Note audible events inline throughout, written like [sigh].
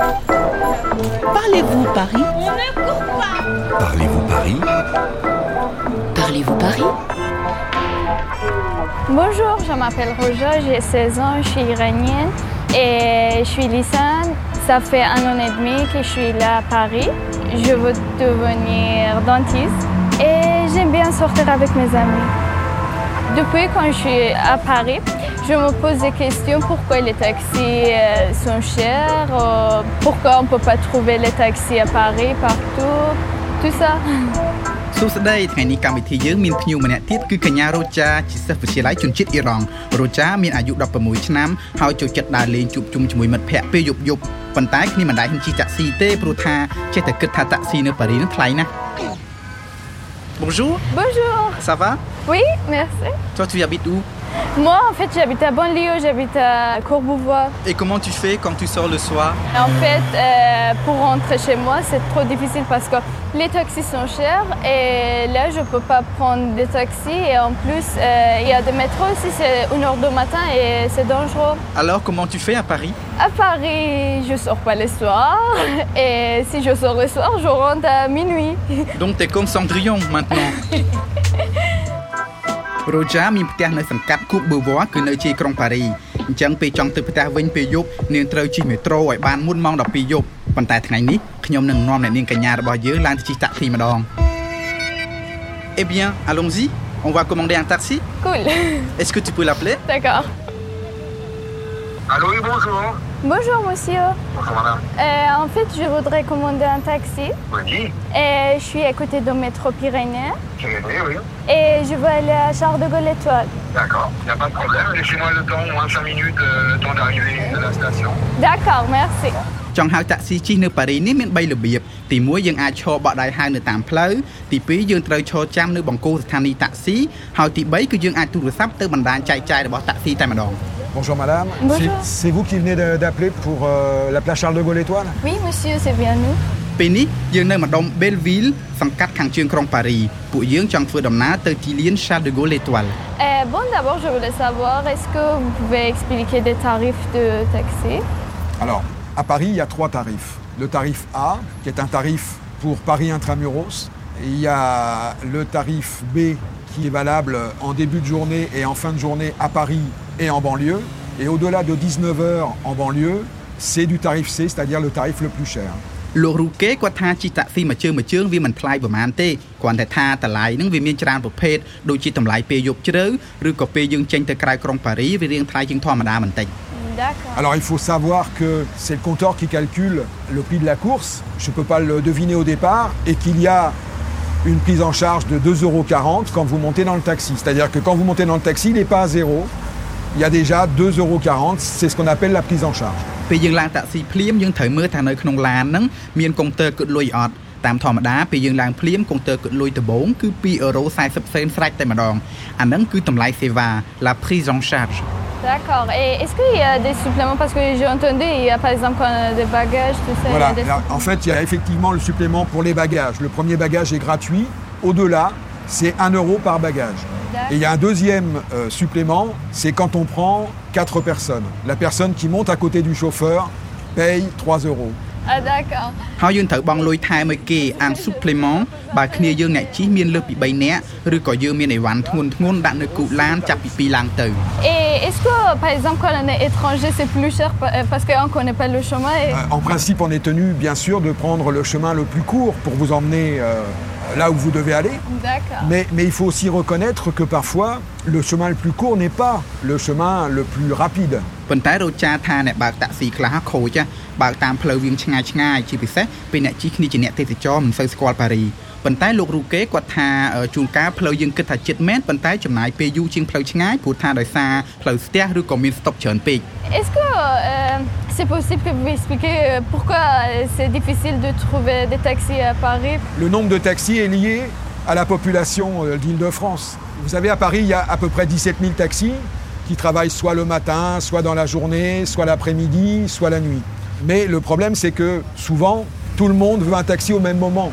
Parlez-vous Paris? On ne court pas Parlez-vous Paris? Parlez-vous Paris? Bonjour, je m'appelle Roja, j'ai 16 ans, je suis iranienne et je suis lycéenne. Ça fait un an et demi que je suis là à Paris. Je veux devenir dentiste et j'aime bien sortir avec mes amis. Depuis quand je suis à Paris, je me pose des questions pourquoi les taxis euh, sont chers, euh, pourquoi on ne peut pas trouver les taxis à Paris partout, tout ça. សួស្តីថ្ងៃនេះកម្មវិធីយើងមានភ្ញៀវម្នាក់ទៀតគឺកញ្ញារ៉ូចាជាសិស្សវិទ្យាល័យជនជាតិអ៊ីរ៉ង់រ៉ូចាមានអាយុ16ឆ្នាំហើយចូលចិត្តដើរលេងជួបជុំជាមួយមិត្តភ័ក្តិពេលយប់យប់ប៉ុន្តែគ្នាមិនដែលហ៊ានជិះតាក់ស៊ីទេព្រោះថាចេះតែគិតថាតាក់ស៊ីនៅប៉ារីនឹងថ្លៃណាស់ Bonjour Bonjour. ça va Oui, merci. toi tu habites où Moi, en fait, j'habite à Banlieue, j'habite à Courbevoie. et comment tu fais quand tu sors le soir? En fait, euh, pour rentrer chez moi, c'est trop difficile parce que les taxis sont chers et là, je ne peux pas prendre des taxis. Et en plus, euh, il y a des métros aussi, c'est 1h du matin et c'est dangereux. alors comment tu fais à Paris? À Paris, je ne sors pas le soir. [laughs] Et si je sors le soir, je rentre à minuit. donc t'es comme Cendrillon maintenant [laughs] រ៉ូចាមានផ្ទះនៅសង្កាត់គូបឺវ៉ាគឺនៅជាយក្រុងប៉ារីអញ្ចឹងពេលចង់ទៅផ្ទះវិញពេលយប់នាងត្រូវជិះមេត្រូឲ្យបានមុនម៉ោង12យប់ប៉ុន្តែថ្ងៃនេះខ្ញុំនឹងនាំអ្នកនាងកញ្ញារបស់យើងឡើងទៅជិះតាក់ស៊ីម្ដង Eh bien, allons-y. On va commander un taxi. Cool. Est-ce que tu peux l'appeler D'accord. Allô, oui, bonjour. Bonjour, monsieur. Bonjour, madame. Euh, en fait, je voudrais commander un taxi. Oui, Et je suis à côté de métro Pyrénées. j'ai aidé, oui. Et je veux aller à Charles de Gaulle Étoile. D'accord, il n'y a pas de problème. Laissez-moi le temps, au moins 5 minutes, euh, le temps d'arrivée de la station. D'accord, merci. ចង់ហៅតាក់ស៊ីជិះនៅប៉ារីនេះមាន3របៀបទី1យើងអាចឈរបក់ដៃហៅនៅតាមផ្លូវទី2យើងត្រូវឈរចាំនៅបង្គោលស្ថានីយ៍តាក់ស៊ីហើយទី3គឺយើងអាចទូរស័ព្ទទៅបណ្ដាញចែកចាយរបស់តាក់ស៊ីតែម្ដង Bonjour madame. Bonjour. C'est- C'est vous qui venez de- d'appeler pour euh, la plage Charles de Gaulle Étoile Oui, monsieur, c'est bien nous. ពេលនេះយើងនៅម្ដុំ Belleville សង្កាត់ខាងជើងក្រុងប៉ារីពួកយើងចង់ធ្វើដំណើរទៅទីលាន Charles de Gaulle Étoile Euh, bon, d'abord, je voulais savoir, est-ce que vous pouvez expliquer des tarifs de taxi Alors, à Paris, il y a trois tarifs. Le tarif A, qui est un tarif pour Paris intramuros. Et il y a le tarif B, qui est valable en début de journée et en fin de journée à Paris et en banlieue. Et au-delà de 19h en banlieue, c'est du tarif C, c'est-à-dire le tarif le plus cher. លោករូកេគាត់ថាជិះតាក់ស៊ីមួយជើងមួយជើងវាមិនថ្លៃប្រហែលទេគ្រាន់តែថាតម្លៃហ្នឹងវាមានច្រើនប្រភេទដូចជាតម្លៃពេលយប់ជ្រៅឬក៏ពេលយើងចេញទៅក្រៅក្រុងប៉ារីវារៀងថ្លៃជាងធម្មតាបន្តិច D'accord. Alors il faut savoir que c'est le compteur qui calcule le prix de la course. Je ne peux pas le deviner au départ et qu'il y a une prise en charge de 2,40 euros quand vous montez dans le taxi. C'est-à-dire que quand vous montez dans le taxi, il n'est pas à zéro. Il y a déjà 2,40 euros. C'est ce qu'on appelle la prise en charge. ពេលយើងឡើងតាក់ស៊ីភ្លាមយើងត្រូវមើលថានៅក្នុងឡានហ្នឹងមានកុងទ័រគិតលុយអត់តាមធម្មតាពេលយើងឡើងភ្លាមកុងទ័រគិតលុយដំបូងគឺ2អឺរ៉ូ40សេនស្រេចតែម្ដងអាហ្នឹងគឺតម្លៃសេវា la prise en charge D'accord. Et est-ce qu'il y a des suppléments Parce que j'ai entendu, il y a par exemple quand on a des bagages, tout ça. il y a Voilà. des Alors, en fait, il y a effectivement le supplément pour les bagages. Le premier bagage est gratuit. Au-delà, c'est 1 euro par bagage. Et il y a un deuxième euh, supplément, c'est quand on prend 4 personnes. La personne qui monte à côté du chauffeur paye 3 euros. Ah, d'accord. ហើយយើងត្រូវបង់លុយថែមឲ្យគេអាន supplement បើគ្នាយើងអ្នកជិះមានលើសពី3នាក់ឬក៏យើងមានអីវ៉ាន់ធ្ងន់ធ្ងរដាក់នៅគូឡានចាប់ពី2ឡើងទៅ Et est-ce que, par exemple, quand on est étranger, c'est plus cher pa- euh, parce qu'on ne connaît pas le chemin et... Euh, En principe, on est tenu, bien sûr, de prendre le chemin le plus court pour vous emmener euh, là où vous devez aller. D'accord. Mais, mais il faut aussi reconnaître que parfois, le chemin le plus court n'est pas le chemin le plus rapide. ប៉ុន្តែរោចាថាអ្នកបើកតាក់ស៊ីខ្លះខូចណាបើកតាមផ្លូវវាងឆ្ងាយឆ្ងាយជាពិសេសពេលអ្នកជិះគ្នាជាអ្នកទេសចរមិនសូវស្គាល់ប៉ារីប៉ុន្តែលោករូកេគាត់ថាអឺជួនកាលផ្លូវយើងគិតថាជិតមែនប៉ុន្តែចំណាយពេលយូរជាងផ្លូវឆ្ងាយព្រោះថាដោយសារផ្លូវស្ទះឬក៏មានស្តុបច្រើនពេក Est-ce que euh, c'est possible que vous expliquiez euh, pourquoi euh, c'est difficile de trouver des taxis à Paris? Le nombre de taxis est lié à la population euh, d'Île-de-France. Vous savez, à Paris, il y a à peu près 17 000 taxis qui travaillent soit le matin, soit dans la journée, soit l'après-midi, soit la nuit. Mais le problème, c'est que souvent, tout le monde veut un taxi au même moment.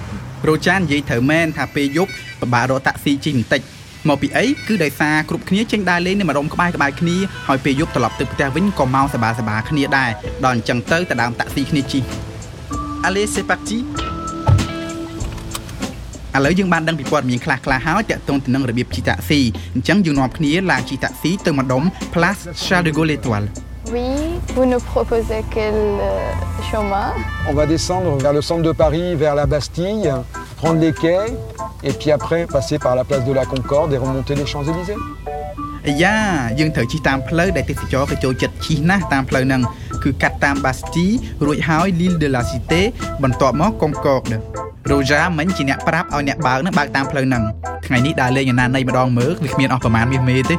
រោចានិយាយត្រូវមែនថាពេលយប់ពិបាករកតាក់ស៊ីជិះបន្តិចមកពីអីគឺដោយសារគ្រប់គ្នាចេញដើរលេងនៅម្ដុំក្បែរក្បែរគ្នាហើយពេលយប់ត្រឡប់ទៅផ្ទះវិញក៏មកសបាសបាគ្នាដែរដល់អញ្ចឹងទៅទៅដើមតាក់ស៊ីគ្នាជិះ Allez c'est parti ឥឡូវយើងបានដឹងពីព័ត៌មានខ្លះៗហើយតាក់ទងទៅនឹងរបៀបជិះតាក់ស៊ីអញ្ចឹងយើងនាំគ្នាឡើងជិះតាក់ស៊ីទៅម្ដុំ Place Charles de Gaulle Étoile Oui, vous nous proposez quel euh, chemin On va descendre vers le centre de Paris, vers la Bastille, prendre les quais, et puis après passer par la place de la Concorde et remonter les Champs-Élysées. អាយ៉ាយើងត្រូវជិះតាមផ្លូវដែលទេសចរក៏ចូលចិត្តជិះណាស់តាមផ្លូវហ្នឹងគឺកាត់តាម Bastille រួចហើយ L'île de la Cité បន្ទាប់មក Concorde Roja មិញជាអ្នកប្រាប់ឲ្យអ្នកបើកហ្នឹងបើកតាមផ្លូវហ្នឹងថ្ងៃនេះដើរលេងអាណានៃម្ដងមើលវាគ្មានអស់ប្រមាណមាសមេទេ